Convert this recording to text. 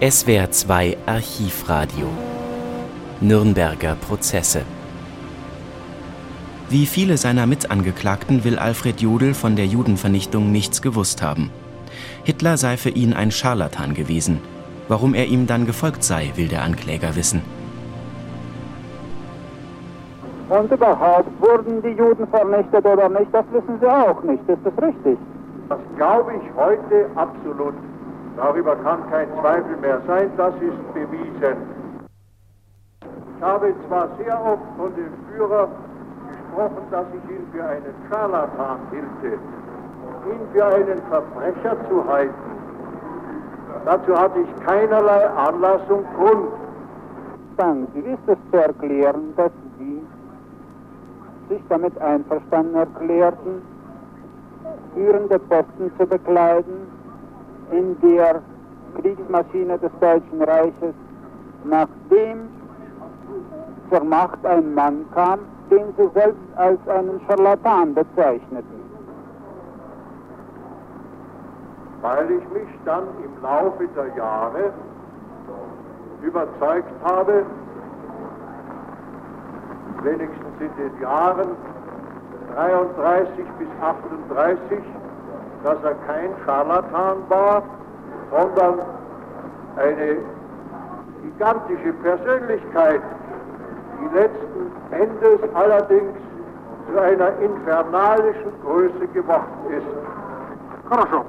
SWR 2 Archivradio Nürnberger Prozesse Wie viele seiner Mitangeklagten will Alfred Jodl von der Judenvernichtung nichts gewusst haben. Hitler sei für ihn ein Scharlatan gewesen. Warum er ihm dann gefolgt sei, will der Ankläger wissen. Und überhaupt, wurden die Juden vernichtet oder nicht, das wissen sie auch nicht. Ist das richtig? Das glaube ich heute absolut. Darüber kann kein Zweifel mehr sein, das ist bewiesen. Ich habe zwar sehr oft von dem Führer gesprochen, dass ich ihn für einen Scharlatan hielte, ihn für einen Verbrecher zu halten. Dazu hatte ich keinerlei Anlass und Grund. Dann ist es zu erklären, dass Sie sich damit einverstanden erklärten, führende Posten zu bekleiden in der Kriegsmaschine des Deutschen Reiches, nachdem zur Macht ein Mann kam, den sie selbst als einen Scharlatan bezeichneten. Weil ich mich dann im Laufe der Jahre überzeugt habe, wenigstens in den Jahren 33 bis 38, dass er kein Scharlatan war, sondern eine gigantische Persönlichkeit, die letzten Endes allerdings zu einer infernalischen Größe geworden ist. Хорошо.